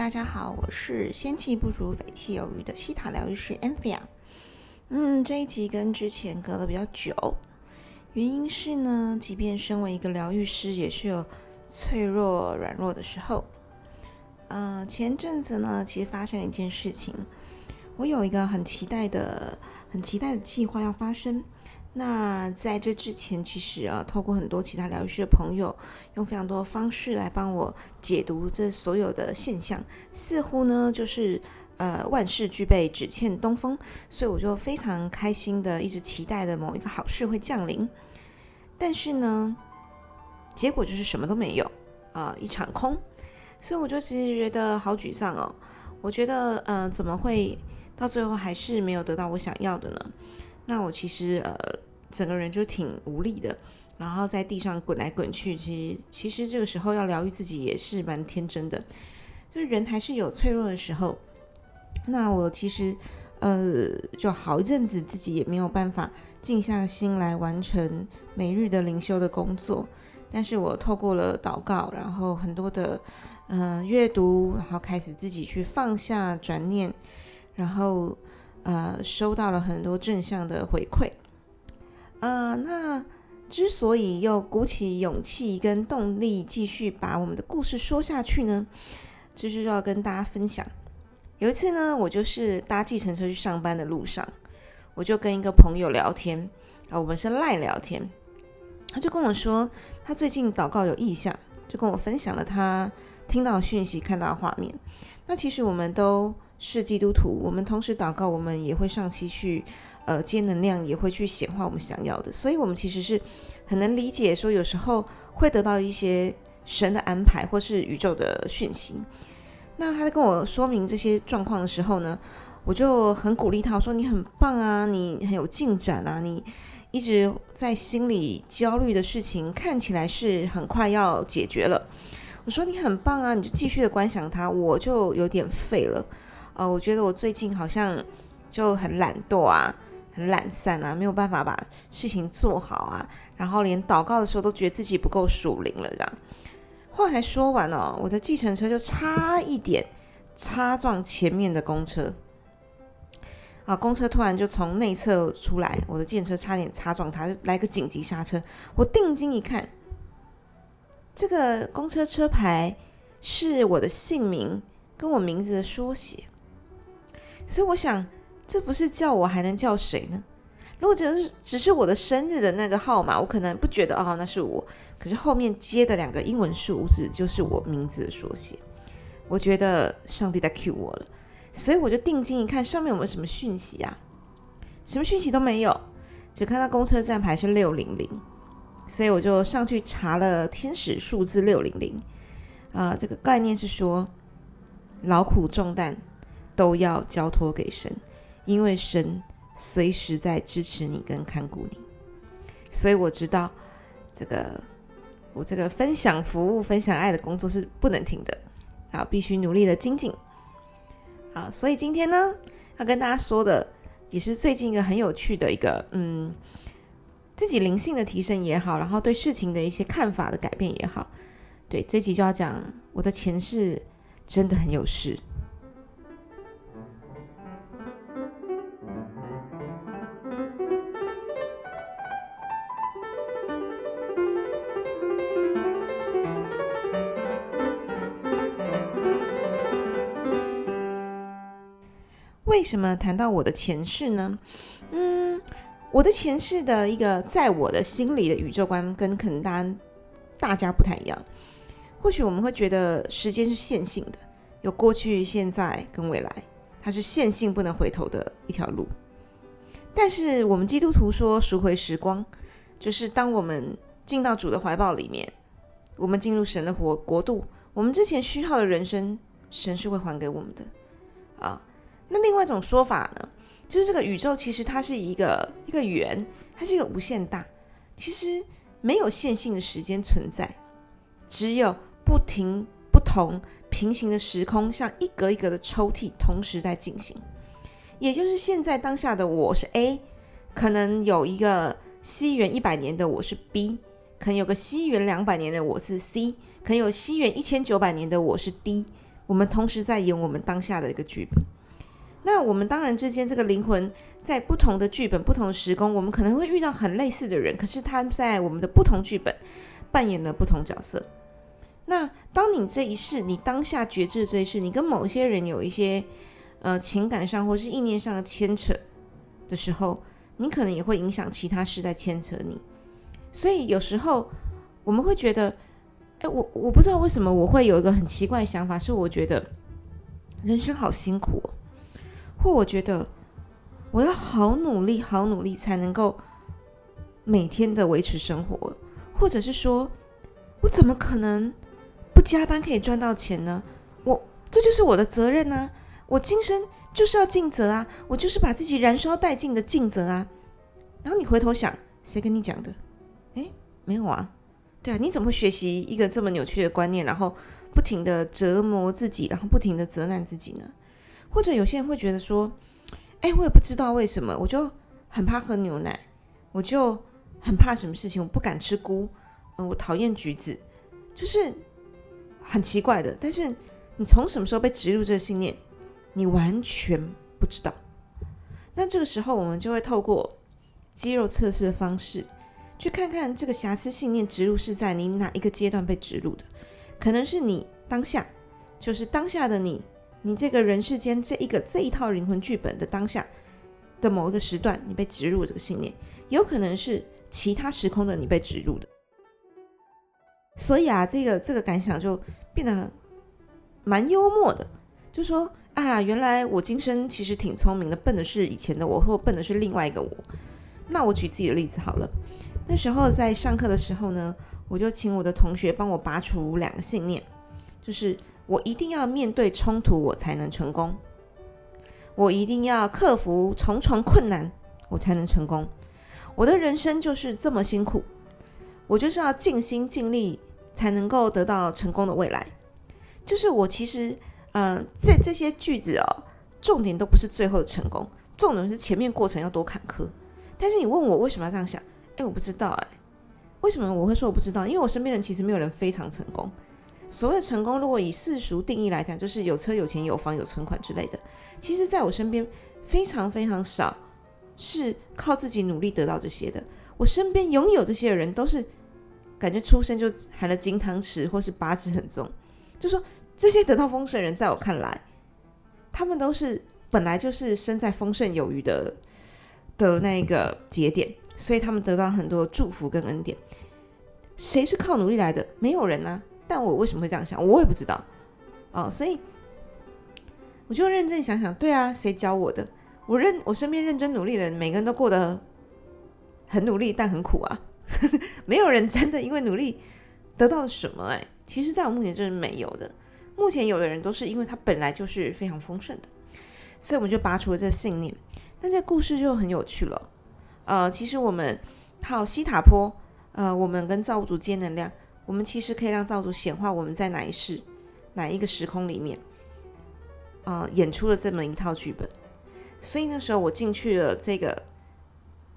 大家好，我是仙气不足匪气有余的西塔疗愈师 a m p h i a 嗯，这一集跟之前隔了比较久，原因是呢，即便身为一个疗愈师，也是有脆弱软弱的时候。呃，前阵子呢，其实发生了一件事情，我有一个很期待的、很期待的计划要发生。那在这之前，其实啊，透过很多其他疗愈师的朋友，用非常多的方式来帮我解读这所有的现象，似乎呢就是呃万事俱备，只欠东风，所以我就非常开心的一直期待的某一个好事会降临。但是呢，结果就是什么都没有啊，一场空。所以我就其实觉得好沮丧哦。我觉得呃，怎么会到最后还是没有得到我想要的呢？那我其实呃，整个人就挺无力的，然后在地上滚来滚去。其实其实这个时候要疗愈自己也是蛮天真的，就是人还是有脆弱的时候。那我其实呃，就好一阵子自己也没有办法静下心来完成每日的灵修的工作。但是我透过了祷告，然后很多的嗯阅读，然后开始自己去放下转念，然后。呃，收到了很多正向的回馈。呃，那之所以又鼓起勇气跟动力继续把我们的故事说下去呢，就是要跟大家分享。有一次呢，我就是搭计程车去上班的路上，我就跟一个朋友聊天啊，我们是赖聊天，他就跟我说，他最近祷告有意向，就跟我分享了他听到讯息、看到画面。那其实我们都。是基督徒，我们同时祷告，我们也会上期去，呃，接能量，也会去显化我们想要的。所以，我们其实是很能理解，说有时候会得到一些神的安排，或是宇宙的讯息。那他在跟我说明这些状况的时候呢，我就很鼓励他，说你很棒啊，你很有进展啊，你一直在心里焦虑的事情，看起来是很快要解决了。我说你很棒啊，你就继续的观想它，我就有点废了。呃，我觉得我最近好像就很懒惰啊，很懒散啊，没有办法把事情做好啊，然后连祷告的时候都觉得自己不够属灵了，这样。话才说完哦，我的计程车就差一点擦撞前面的公车，啊，公车突然就从内侧出来，我的计程车差点擦撞它，就来个紧急刹车。我定睛一看，这个公车车牌是我的姓名跟我名字的缩写。所以我想，这不是叫我还能叫谁呢？如果只是只是我的生日的那个号码，我可能不觉得哦，那是我。可是后面接的两个英文数字就是我名字的缩写，我觉得上帝在 cue 我了。所以我就定睛一看，上面有没有什么讯息啊？什么讯息都没有，只看到公车站牌是六零零。所以我就上去查了天使数字六零零。啊，这个概念是说劳苦重担。都要交托给神，因为神随时在支持你跟看顾你，所以我知道这个我这个分享服务、分享爱的工作是不能停的啊，必须努力的精进啊。所以今天呢，要跟大家说的也是最近一个很有趣的一个嗯，自己灵性的提升也好，然后对事情的一些看法的改变也好，对这集就要讲我的前世真的很有事。为什么谈到我的前世呢？嗯，我的前世的一个在我的心里的宇宙观跟可能大大家不太一样。或许我们会觉得时间是线性的，有过去、现在跟未来，它是线性不能回头的一条路。但是我们基督徒说赎回时光，就是当我们进到主的怀抱里面，我们进入神的国国度，我们之前虚耗的人生，神是会还给我们的啊。那另外一种说法呢，就是这个宇宙其实它是一个一个圆，它是一个无限大，其实没有线性的时间存在，只有不停不同平行的时空，像一格一格的抽屉同时在进行。也就是现在当下的我是 A，可能有一个西元一百年的我是 B，可能有个西元两百年的我是 C，可能有西元一千九百年的我是 D。我们同时在演我们当下的一个剧本。那我们当然之间这个灵魂在不同的剧本、不同的时空，我们可能会遇到很类似的人，可是他在我们的不同剧本扮演了不同角色。那当你这一世，你当下觉知这一世，你跟某些人有一些呃情感上或是意念上的牵扯的时候，你可能也会影响其他事在牵扯你。所以有时候我们会觉得，哎，我我不知道为什么我会有一个很奇怪的想法，是我觉得人生好辛苦。或我觉得我要好努力、好努力才能够每天的维持生活，或者是说，我怎么可能不加班可以赚到钱呢？我这就是我的责任呢，我今生就是要尽责啊，我就是把自己燃烧殆尽的尽责啊。然后你回头想，谁跟你讲的？诶，没有啊，对啊，你怎么会学习一个这么扭曲的观念，然后不停的折磨自己，然后不停的责难自己呢？或者有些人会觉得说：“哎，我也不知道为什么，我就很怕喝牛奶，我就很怕什么事情，我不敢吃菇，嗯，我讨厌橘子，就是很奇怪的。但是你从什么时候被植入这个信念，你完全不知道。那这个时候，我们就会透过肌肉测试的方式，去看看这个瑕疵信念植入是在你哪一个阶段被植入的，可能是你当下，就是当下的你。”你这个人世间这一个这一套灵魂剧本的当下的某一个时段，你被植入这个信念，有可能是其他时空的你被植入的。所以啊，这个这个感想就变得蛮幽默的，就说啊，原来我今生其实挺聪明的，笨的是以前的我，或笨的是另外一个我。那我举自己的例子好了，那时候在上课的时候呢，我就请我的同学帮我拔除两个信念，就是。我一定要面对冲突，我才能成功。我一定要克服重重困难，我才能成功。我的人生就是这么辛苦，我就是要尽心尽力，才能够得到成功的未来。就是我其实，嗯，这这些句子哦，重点都不是最后的成功，重点是前面过程要多坎坷。但是你问我为什么要这样想？哎，我不知道哎，为什么我会说我不知道？因为我身边人其实没有人非常成功。所谓的成功，如果以世俗定义来讲，就是有车、有钱、有房、有存款之类的。其实，在我身边非常非常少是靠自己努力得到这些的。我身边拥有这些的人，都是感觉出生就含了金汤匙，或是八字很重。就说这些得到丰盛的人，在我看来，他们都是本来就是生在丰盛有余的的那个节点，所以他们得到很多祝福跟恩典。谁是靠努力来的？没有人啊。但我为什么会这样想？我也不知道啊，所以我就认真想想，对啊，谁教我的？我认我身边认真努力的人，每个人都过得很努力，但很苦啊。没有人真的因为努力得到了什么？哎，其实在我目前就是没有的。目前有的人都是因为他本来就是非常丰盛的，所以我们就拔除了这信念。但这故事就很有趣了。呃，其实我们靠西塔坡，呃，我们跟造物主接能量。我们其实可以让造主显化我们在哪一世、哪一个时空里面，啊，演出了这么一套剧本。所以那时候我进去了这个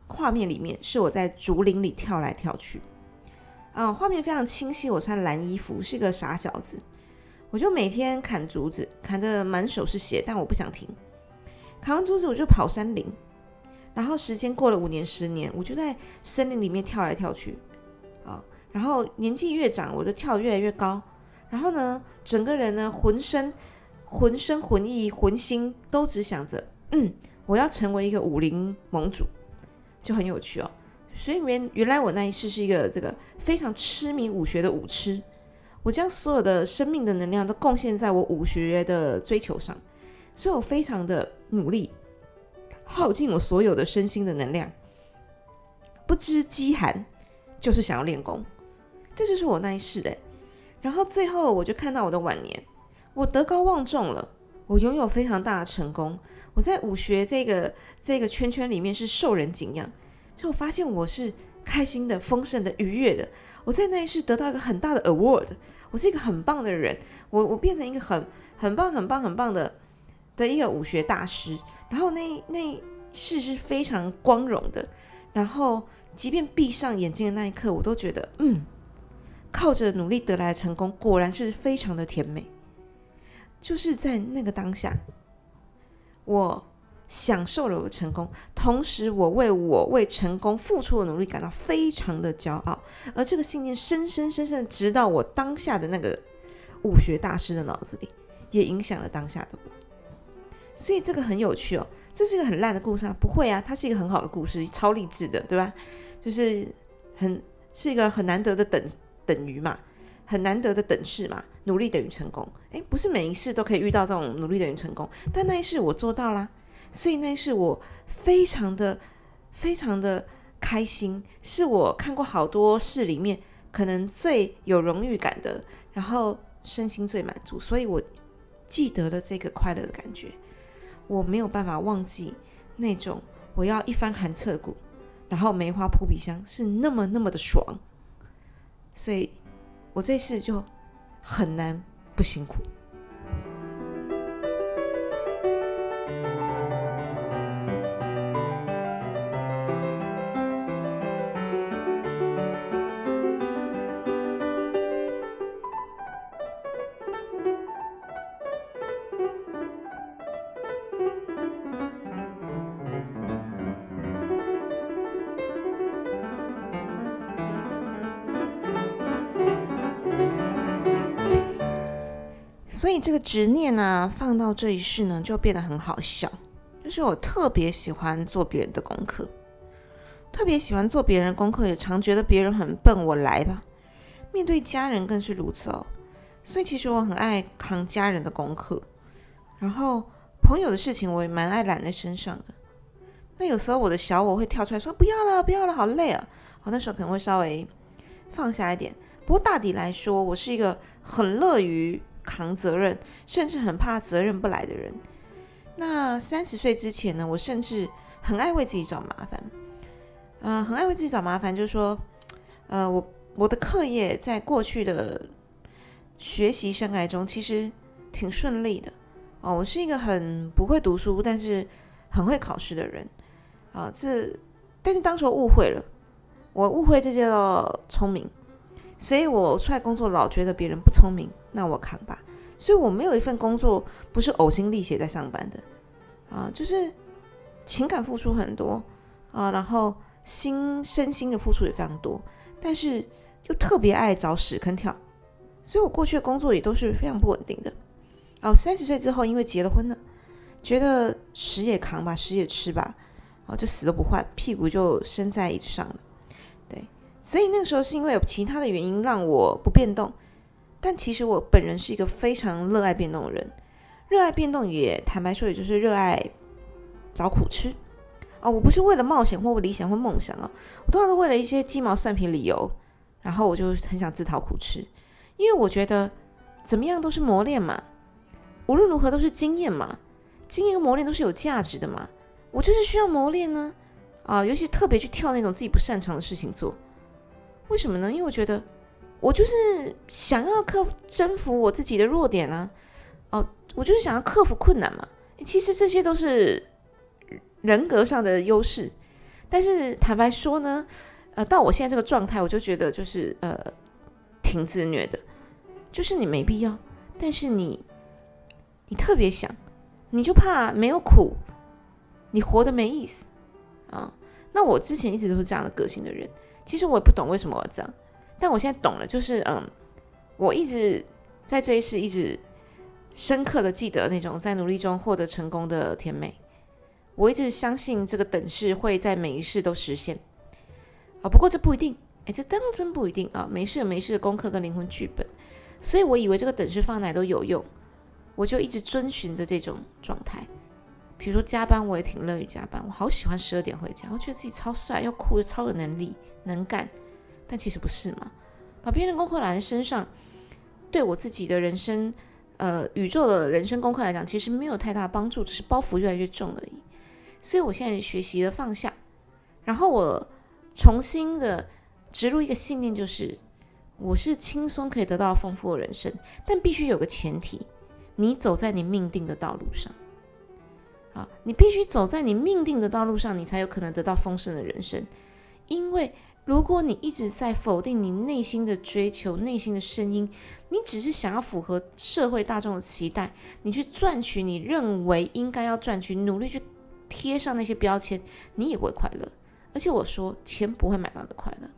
画面里面，是我在竹林里跳来跳去，啊，画面非常清晰。我穿蓝衣服，是个傻小子，我就每天砍竹子，砍得满手是血，但我不想停。砍完竹子，我就跑山林，然后时间过了五年、十年，我就在森林里面跳来跳去，啊。然后年纪越长，我就跳越来越高。然后呢，整个人呢，浑身、浑身、魂意、魂心都只想着，嗯，我要成为一个武林盟主，就很有趣哦。所以原原来我那一世是一个这个非常痴迷武学的武痴，我将所有的生命的能量都贡献在我武学的追求上，所以我非常的努力，耗尽我所有的身心的能量，不知饥寒，就是想要练功。这就是我那一世的，然后最后我就看到我的晚年，我德高望重了，我拥有非常大的成功，我在武学这个这个圈圈里面是受人敬仰，就我发现我是开心的、丰盛的、愉悦的。我在那一世得到一个很大的 award，我是一个很棒的人，我我变成一个很很棒、很棒、很棒的的一个武学大师。然后那那世是非常光荣的，然后即便闭上眼睛的那一刻，我都觉得嗯。靠着努力得来的成功，果然是非常的甜美。就是在那个当下，我享受了我的成功，同时我为我为成功付出的努力感到非常的骄傲，而这个信念深深深深的直到我当下的那个武学大师的脑子里，也影响了当下的我。所以这个很有趣哦，这是一个很烂的故事啊？不会啊，它是一个很好的故事，超励志的，对吧？就是很是一个很难得的等等于嘛。很难得的等式嘛，努力等于成功。诶，不是每一世都可以遇到这种努力等于成功，但那一世我做到啦，所以那一世我非常的非常的开心，是我看过好多事里面可能最有荣誉感的，然后身心最满足，所以我记得了这个快乐的感觉，我没有办法忘记那种我要一番寒彻骨，然后梅花扑鼻香是那么那么的爽，所以。我这次就很难不辛苦。以这个执念呢，放到这一世呢，就变得很好笑。就是我特别喜欢做别人的功课，特别喜欢做别人功课，也常觉得别人很笨，我来吧。面对家人更是如此哦。所以其实我很爱扛家人的功课，然后朋友的事情我也蛮爱揽在身上的。那有时候我的小我会跳出来说：“不要了，不要了，好累啊！”我那时候可能会稍微放下一点。不过大抵来说，我是一个很乐于。扛责任，甚至很怕责任不来的人。那三十岁之前呢？我甚至很爱为自己找麻烦。嗯，很爱为自己找麻烦，就是说，呃，我我的课业在过去的学习生涯中其实挺顺利的。哦，我是一个很不会读书，但是很会考试的人。啊，这但是当时误会了，我误会这叫聪明。所以我出来工作老觉得别人不聪明，那我扛吧。所以我没有一份工作不是呕心沥血在上班的，啊，就是情感付出很多啊，然后心身心的付出也非常多，但是又特别爱找屎坑跳。所以我过去的工作也都是非常不稳定的。哦，三十岁之后因为结了婚了，觉得屎也扛吧，屎也吃吧，哦，就死都不换，屁股就生在椅子上了。所以那个时候是因为有其他的原因让我不变动，但其实我本人是一个非常热爱变动的人，热爱变动也坦白说，也就是热爱找苦吃啊！我不是为了冒险或理想或梦想啊，我通常是为了一些鸡毛蒜皮理由，然后我就很想自讨苦吃，因为我觉得怎么样都是磨练嘛，无论如何都是经验嘛，经验和磨练都是有价值的嘛，我就是需要磨练呢啊，尤其特别去跳那种自己不擅长的事情做。为什么呢？因为我觉得我就是想要克、征服我自己的弱点啊！哦，我就是想要克服困难嘛。其实这些都是人格上的优势，但是坦白说呢，呃，到我现在这个状态，我就觉得就是呃挺自虐的，就是你没必要，但是你你特别想，你就怕没有苦，你活得没意思啊。那我之前一直都是这样的个性的人。其实我也不懂为什么我这样，但我现在懂了，就是嗯，我一直在这一世一直深刻的记得那种在努力中获得成功的甜美。我一直相信这个等式会在每一世都实现啊，不过这不一定，哎，这当真不一定啊。没事有每世的功课跟灵魂剧本，所以我以为这个等式放哪都有用，我就一直遵循着这种状态。比如说加班，我也挺乐于加班，我好喜欢十二点回家，我觉得自己超帅又酷又超有能力。能干，但其实不是嘛？把别人功课揽在身上，对我自己的人生，呃，宇宙的人生功课来讲，其实没有太大帮助，只是包袱越来越重而已。所以我现在学习了放下，然后我重新的植入一个信念，就是我是轻松可以得到丰富的人生，但必须有个前提，你走在你命定的道路上，啊，你必须走在你命定的道路上，你才有可能得到丰盛的人生，因为。如果你一直在否定你内心的追求、内心的声音，你只是想要符合社会大众的期待，你去赚取你认为应该要赚取，努力去贴上那些标签，你也不会快乐。而且我说，钱不会买到的快乐。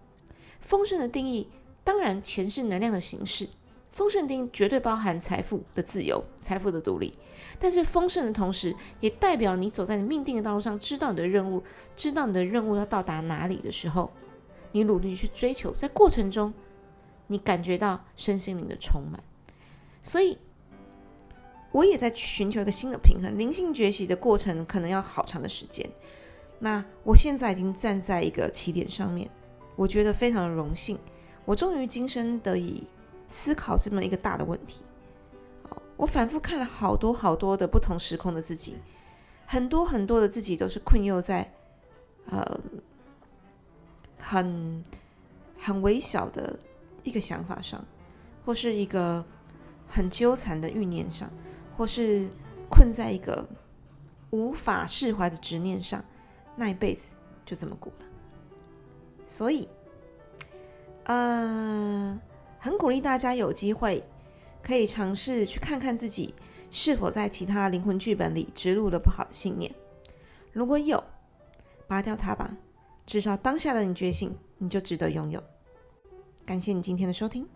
丰盛的定义，当然钱是能量的形式，丰盛定绝对包含财富的自由、财富的独立。但是丰盛的同时，也代表你走在你命定的道路上，知道你的任务，知道你的任务要到达哪里的时候。你努力去追求，在过程中，你感觉到身心灵的充满，所以我也在寻求一个新的平衡。灵性崛起的过程可能要好长的时间。那我现在已经站在一个起点上面，我觉得非常的荣幸，我终于今生得以思考这么一个大的问题。我反复看了好多好多的不同时空的自己，很多很多的自己都是困囿在呃。很很微小的一个想法上，或是一个很纠缠的欲念上，或是困在一个无法释怀的执念上，那一辈子就这么过了。所以，呃，很鼓励大家有机会可以尝试去看看自己是否在其他灵魂剧本里植入了不好的信念。如果有，拔掉它吧。至少当下的你觉醒，你就值得拥有。感谢你今天的收听。